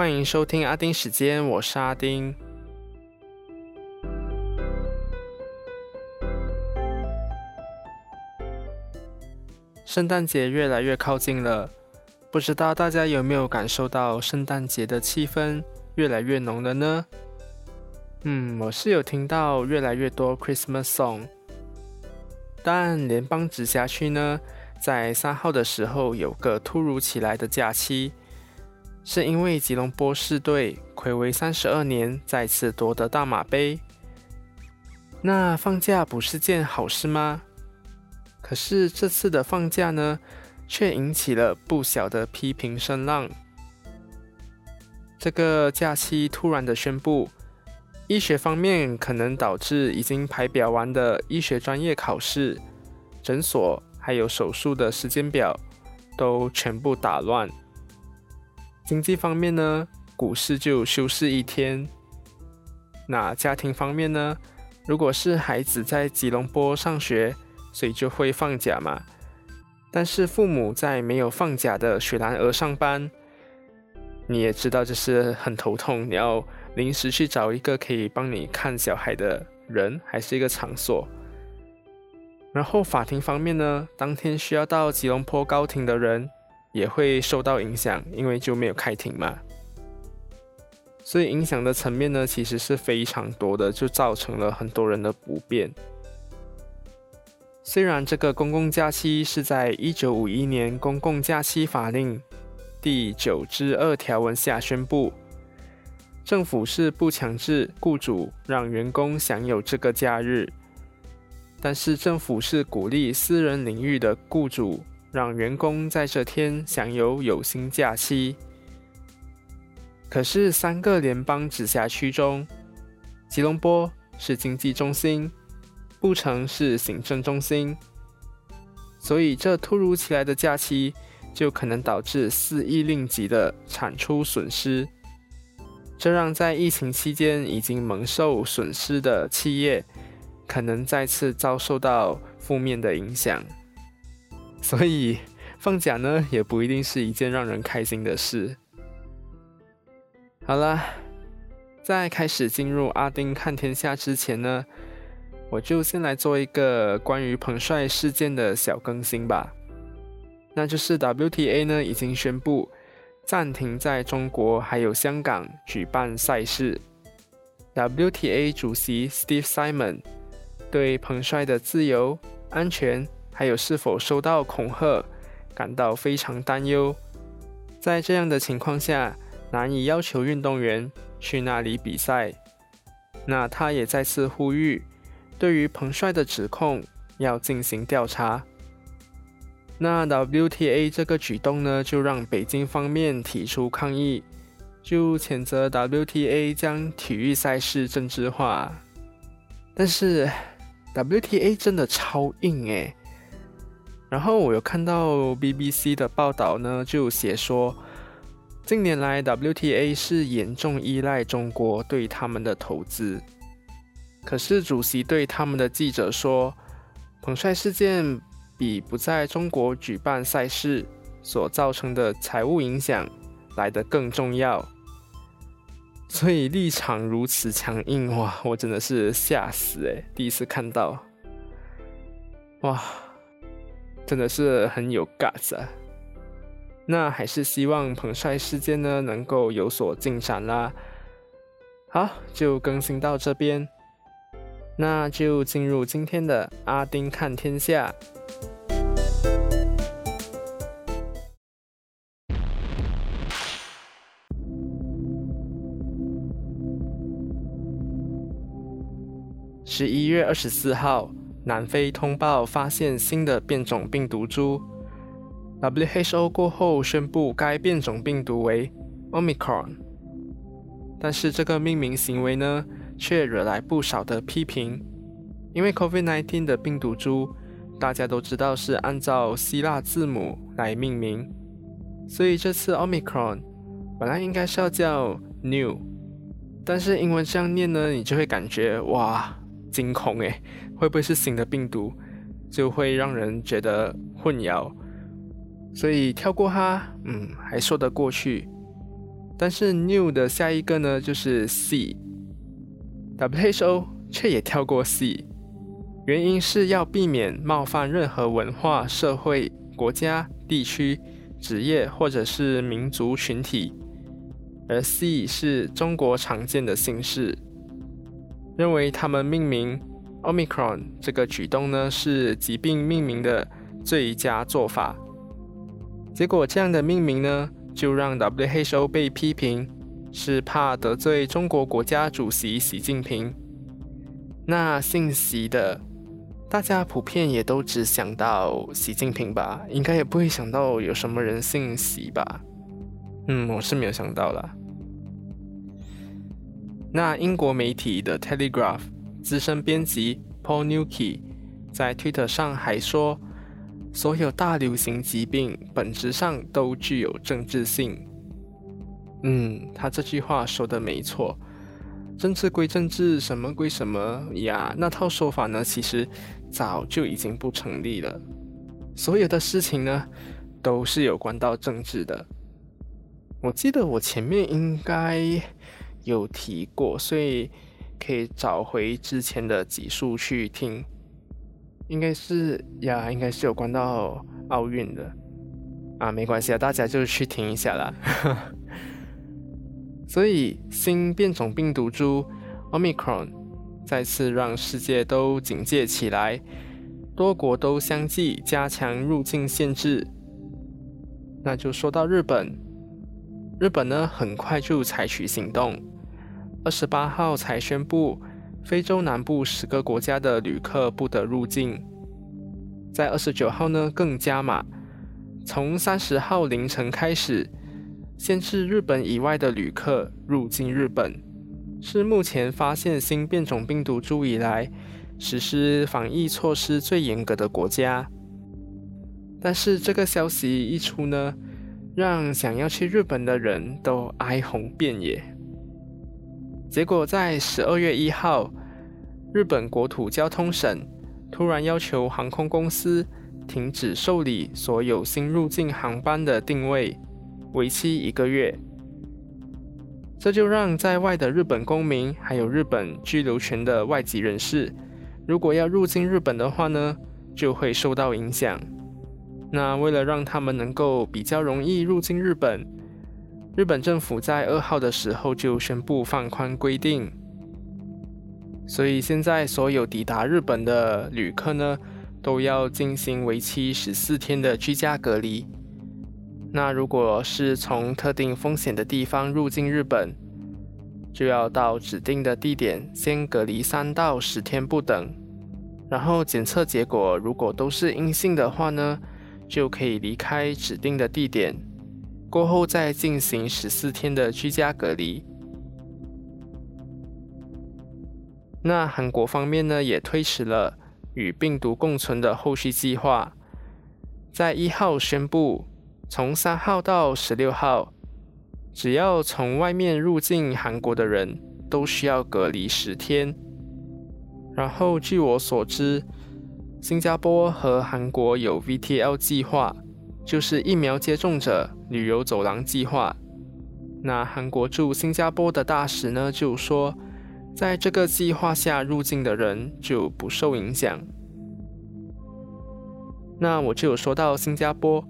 欢迎收听阿丁时间，我是阿丁。圣诞节越来越靠近了，不知道大家有没有感受到圣诞节的气氛越来越浓了呢？嗯，我是有听到越来越多 Christmas song，但联邦直辖区呢，在三号的时候有个突如其来的假期。是因为吉隆坡市队暌违三十二年再次夺得大马杯，那放假不是件好事吗？可是这次的放假呢，却引起了不小的批评声浪。这个假期突然的宣布，医学方面可能导致已经排表完的医学专业考试、诊所还有手术的时间表都全部打乱。经济方面呢，股市就休市一天。那家庭方面呢，如果是孩子在吉隆坡上学，所以就会放假嘛。但是父母在没有放假的雪兰莪上班，你也知道这是很头痛。你要临时去找一个可以帮你看小孩的人，还是一个场所。然后法庭方面呢，当天需要到吉隆坡高庭的人。也会受到影响，因为就没有开庭嘛，所以影响的层面呢，其实是非常多的，就造成了很多人的不便。虽然这个公共假期是在一九五一年公共假期法令第九之二条文下宣布，政府是不强制雇主让员工享有这个假日，但是政府是鼓励私人领域的雇主。让员工在这天享有有薪假期。可是，三个联邦直辖区中，吉隆坡是经济中心，布城是行政中心，所以这突如其来的假期就可能导致四亿令吉的产出损失。这让在疫情期间已经蒙受损失的企业，可能再次遭受到负面的影响。所以放假呢，也不一定是一件让人开心的事。好了，在开始进入阿丁看天下之前呢，我就先来做一个关于彭帅事件的小更新吧。那就是 WTA 呢已经宣布暂停在中国还有香港举办赛事。WTA 主席 Steve Simon 对彭帅的自由安全。还有是否受到恐吓，感到非常担忧。在这样的情况下，难以要求运动员去那里比赛。那他也再次呼吁，对于彭帅的指控要进行调查。那 WTA 这个举动呢，就让北京方面提出抗议，就谴责 WTA 将体育赛事政治化。但是 WTA 真的超硬诶。然后我有看到 BBC 的报道呢，就写说，近年来 WTA 是严重依赖中国对他们的投资。可是主席对他们的记者说，彭帅事件比不在中国举办赛事所造成的财务影响来得更重要。所以立场如此强硬，哇，我真的是吓死诶，第一次看到，哇！真的是很有 guts 啊！那还是希望彭帅事件呢能够有所进展啦。好，就更新到这边，那就进入今天的阿丁看天下。十一月二十四号。南非通报发现新的变种病毒株，WHO 过后宣布该变种病毒为 Omicron，但是这个命名行为呢，却惹来不少的批评，因为 COVID-19 的病毒株大家都知道是按照希腊字母来命名，所以这次 Omicron 本来应该是要叫 New，但是英文这样念呢，你就会感觉哇。惊恐诶，会不会是新的病毒？就会让人觉得混淆，所以跳过它，嗯，还说得过去。但是 new 的下一个呢就是 C，WHO 却也跳过 C，原因是要避免冒犯任何文化、社会、国家、地区、职业或者是民族群体，而 C 是中国常见的姓氏，认为他们命名 Omicron 这个举动呢是疾病命名的最佳做法。结果这样的命名呢，就让 WHO 被批评是怕得罪中国国家主席习近平。那姓习的，大家普遍也都只想到习近平吧，应该也不会想到有什么人姓习吧？嗯，我是没有想到啦。那英国媒体的 Telegraph 资深编辑 Paul Newkey 在 Twitter 上还说。所有大流行疾病本质上都具有政治性。嗯，他这句话说的没错，政治归政治，什么归什么呀？那套说法呢，其实早就已经不成立了。所有的事情呢，都是有关到政治的。我记得我前面应该有提过，所以可以找回之前的集数去听。应该是呀，应该是有关到奥运的啊，没关系啊，大家就去听一下啦。所以新变种病毒株 Omicron 再次让世界都警戒起来，多国都相继加强入境限制。那就说到日本，日本呢很快就采取行动，二十八号才宣布。非洲南部十个国家的旅客不得入境，在二十九号呢更加码，从三十号凌晨开始，限制日本以外的旅客入境日本，是目前发现新变种病毒株以来实施防疫措施最严格的国家。但是这个消息一出呢，让想要去日本的人都哀鸿遍野。结果在十二月一号，日本国土交通省突然要求航空公司停止受理所有新入境航班的定位，为期一个月。这就让在外的日本公民还有日本居留权的外籍人士，如果要入境日本的话呢，就会受到影响。那为了让他们能够比较容易入境日本，日本政府在二号的时候就宣布放宽规定，所以现在所有抵达日本的旅客呢，都要进行为期十四天的居家隔离。那如果是从特定风险的地方入境日本，就要到指定的地点先隔离三到十天不等，然后检测结果如果都是阴性的话呢，就可以离开指定的地点。过后再进行十四天的居家隔离。那韩国方面呢，也推迟了与病毒共存的后续计划，在一号宣布，从三号到十六号，只要从外面入境韩国的人都需要隔离十天。然后据我所知，新加坡和韩国有 VTL 计划。就是疫苗接种者旅游走廊计划。那韩国驻新加坡的大使呢，就说，在这个计划下入境的人就不受影响。那我就有说到新加坡，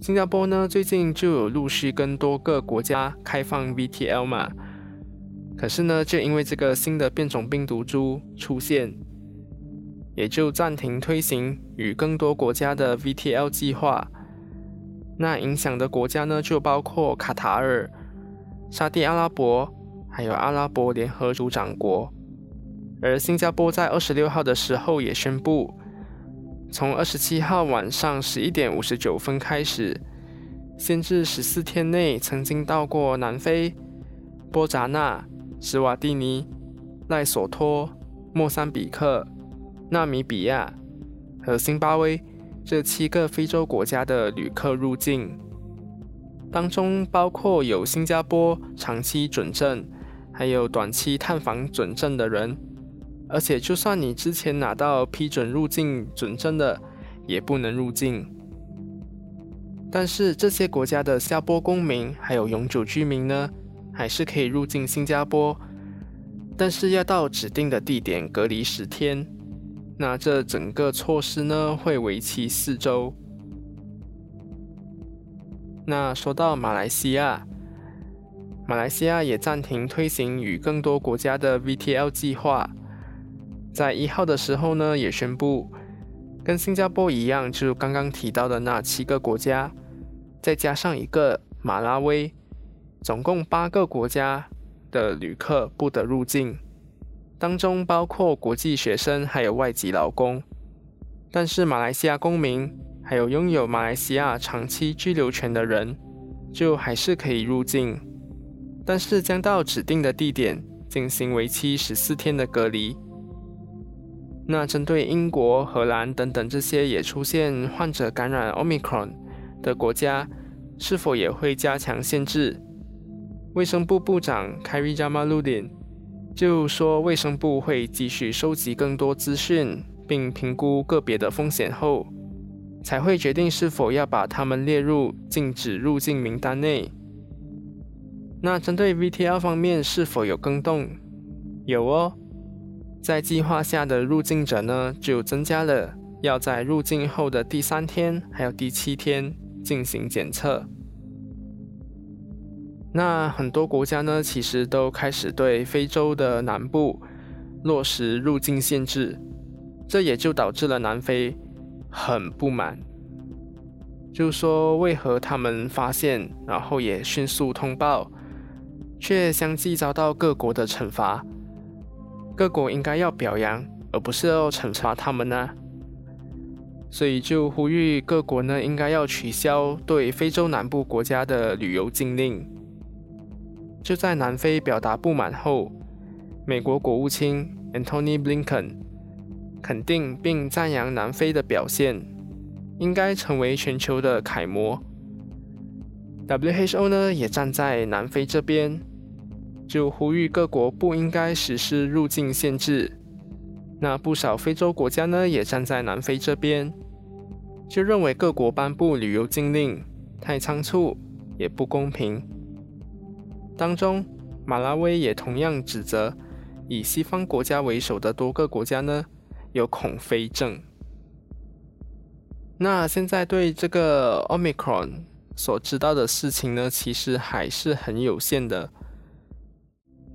新加坡呢最近就有陆续跟多个国家开放 VTL 嘛，可是呢，就因为这个新的变种病毒株出现。也就暂停推行与更多国家的 VTL 计划。那影响的国家呢，就包括卡塔尔、沙地阿拉伯，还有阿拉伯联合酋长国。而新加坡在二十六号的时候也宣布，从二十七号晚上十一点五十九分开始，限制十四天内曾经到过南非、波扎纳、斯瓦蒂尼、赖索托、莫桑比克。纳米比亚和津巴威这七个非洲国家的旅客入境，当中包括有新加坡长期准证，还有短期探访准证的人。而且，就算你之前拿到批准入境准证的，也不能入境。但是这些国家的下波公民还有永久居民呢，还是可以入境新加坡，但是要到指定的地点隔离十天。那这整个措施呢，会为期四周。那说到马来西亚，马来西亚也暂停推行与更多国家的 VTL 计划，在一号的时候呢，也宣布跟新加坡一样，就刚刚提到的那七个国家。再加上一个马拉维，总共八个国家的旅客不得入境，当中包括国际学生还有外籍劳工。但是马来西亚公民还有拥有马来西亚长期居留权的人，就还是可以入境，但是将到指定的地点进行为期十四天的隔离。那针对英国、荷兰等等这些也出现患者感染 Omicron。的国家是否也会加强限制？卫生部部长 Khairy Jamaluddin 就说，卫生部会继续收集更多资讯，并评估个别的风险后，才会决定是否要把他们列入禁止入境名单内。那针对 VTL 方面是否有更动？有哦，在计划下的入境者呢，就增加了要在入境后的第三天还有第七天。进行检测。那很多国家呢，其实都开始对非洲的南部落实入境限制，这也就导致了南非很不满，就说为何他们发现，然后也迅速通报，却相继遭到各国的惩罚。各国应该要表扬，而不是要惩罚他们呢？所以就呼吁各国呢，应该要取消对非洲南部国家的旅游禁令。就在南非表达不满后，美国国务卿 Antony Blinken 肯定并赞扬南非的表现，应该成为全球的楷模。WHO 呢也站在南非这边，就呼吁各国不应该实施入境限制。那不少非洲国家呢也站在南非这边。就认为各国颁布旅游禁令太仓促，也不公平。当中，马拉维也同样指责以西方国家为首的多个国家呢有恐非症。那现在对这个 Omicron 所知道的事情呢，其实还是很有限的。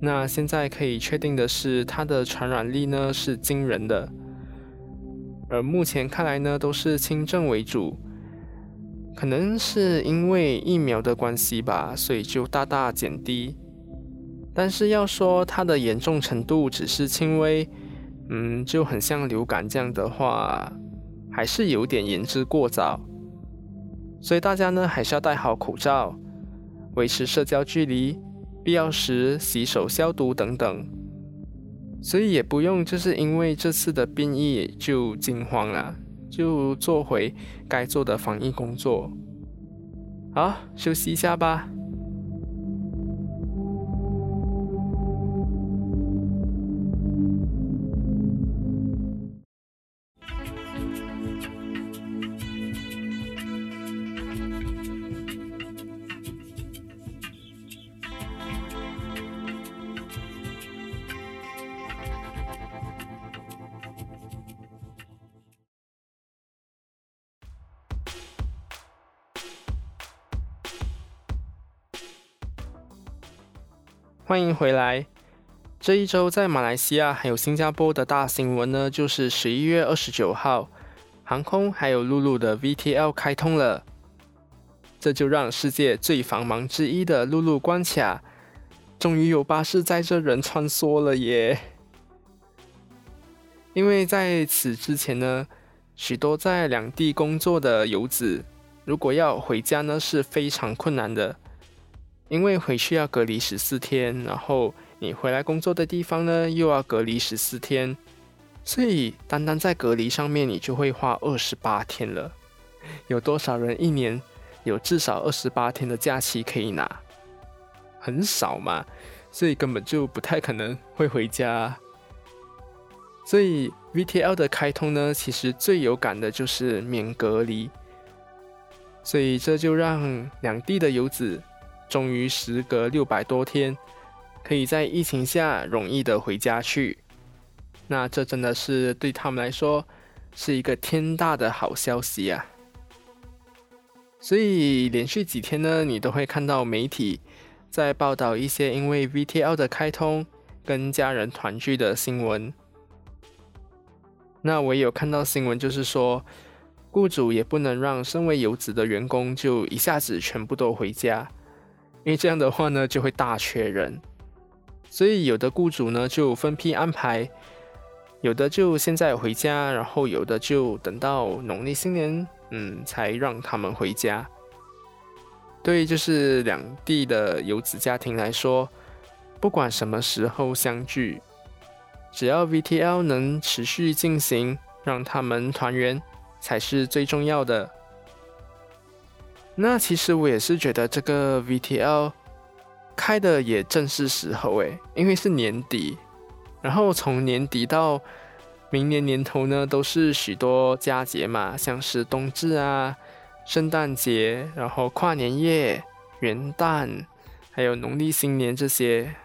那现在可以确定的是，它的传染力呢是惊人的。而目前看来呢，都是轻症为主，可能是因为疫苗的关系吧，所以就大大减低。但是要说它的严重程度只是轻微，嗯，就很像流感这样的话，还是有点言之过早。所以大家呢，还是要戴好口罩，维持社交距离，必要时洗手消毒等等。所以也不用，就是因为这次的变异就惊慌了，就做回该做的防疫工作。好，休息一下吧。欢迎回来。这一周在马来西亚还有新加坡的大新闻呢，就是十一月二十九号，航空还有陆路的 VTL 开通了，这就让世界最繁忙之一的陆路关卡，终于有巴士载着人穿梭了耶！因为在此之前呢，许多在两地工作的游子，如果要回家呢，是非常困难的。因为回去要隔离十四天，然后你回来工作的地方呢又要隔离十四天，所以单单在隔离上面你就会花二十八天了。有多少人一年有至少二十八天的假期可以拿？很少嘛，所以根本就不太可能会回家。所以 VTL 的开通呢，其实最有感的就是免隔离。所以这就让两地的游子终于时隔六百多天，可以在疫情下容易的回家去。那这真的是对他们来说是一个天大的好消息啊！所以连续几天呢，你都会看到媒体在报道一些因为 VTL 的开通跟家人团聚的新闻。那我也有看到新闻，就是说雇主也不能让身为游子的员工就一下子全部都回家，因为这样的话呢就会大缺人。所以有的雇主呢就分批安排。有的就现在回家，然后有的就等到农历新年，嗯，才让他们回家。对，就是两地的游子家庭来说，不管什么时候相聚，只要 VTL 能持续进行，让他们团圆才是最重要的。那其实我也是觉得这个 VTL 开的也正是时候诶，因为是年底。然后从年底到明年年头呢，都是许多佳节嘛，像是冬至啊、圣诞节，然后跨年夜、元旦，还有农历新年这些，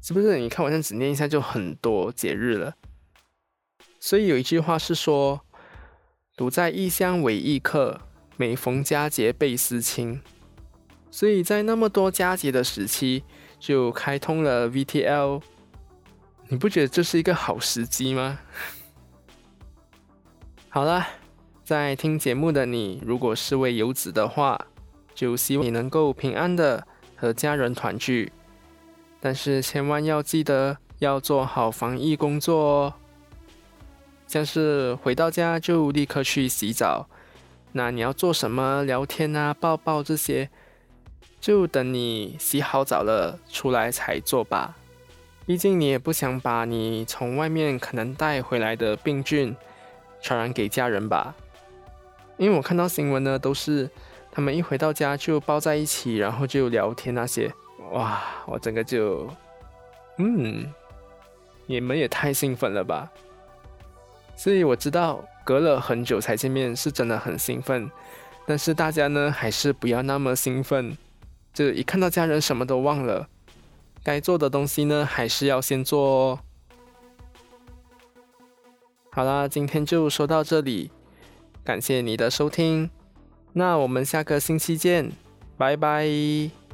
是不是？你看我这样子念一下，就很多节日了。所以有一句话是说：“独在异乡为异客，每逢佳节倍思亲。”所以在那么多佳节的时期，就开通了 VTL。你不觉得这是一个好时机吗？好了，在听节目的你，如果是位游子的话，就希望你能够平安的和家人团聚。但是千万要记得要做好防疫工作哦。像是回到家就立刻去洗澡，那你要做什么聊天啊、抱抱这些，就等你洗好澡了出来才做吧。毕竟你也不想把你从外面可能带回来的病菌传染给家人吧？因为我看到新闻呢，都是他们一回到家就抱在一起，然后就聊天那些，哇，我整个就，嗯，你们也太兴奋了吧！所以我知道隔了很久才见面是真的很兴奋，但是大家呢还是不要那么兴奋，就一看到家人什么都忘了。该做的东西呢，还是要先做哦。好啦，今天就说到这里，感谢你的收听，那我们下个星期见，拜拜。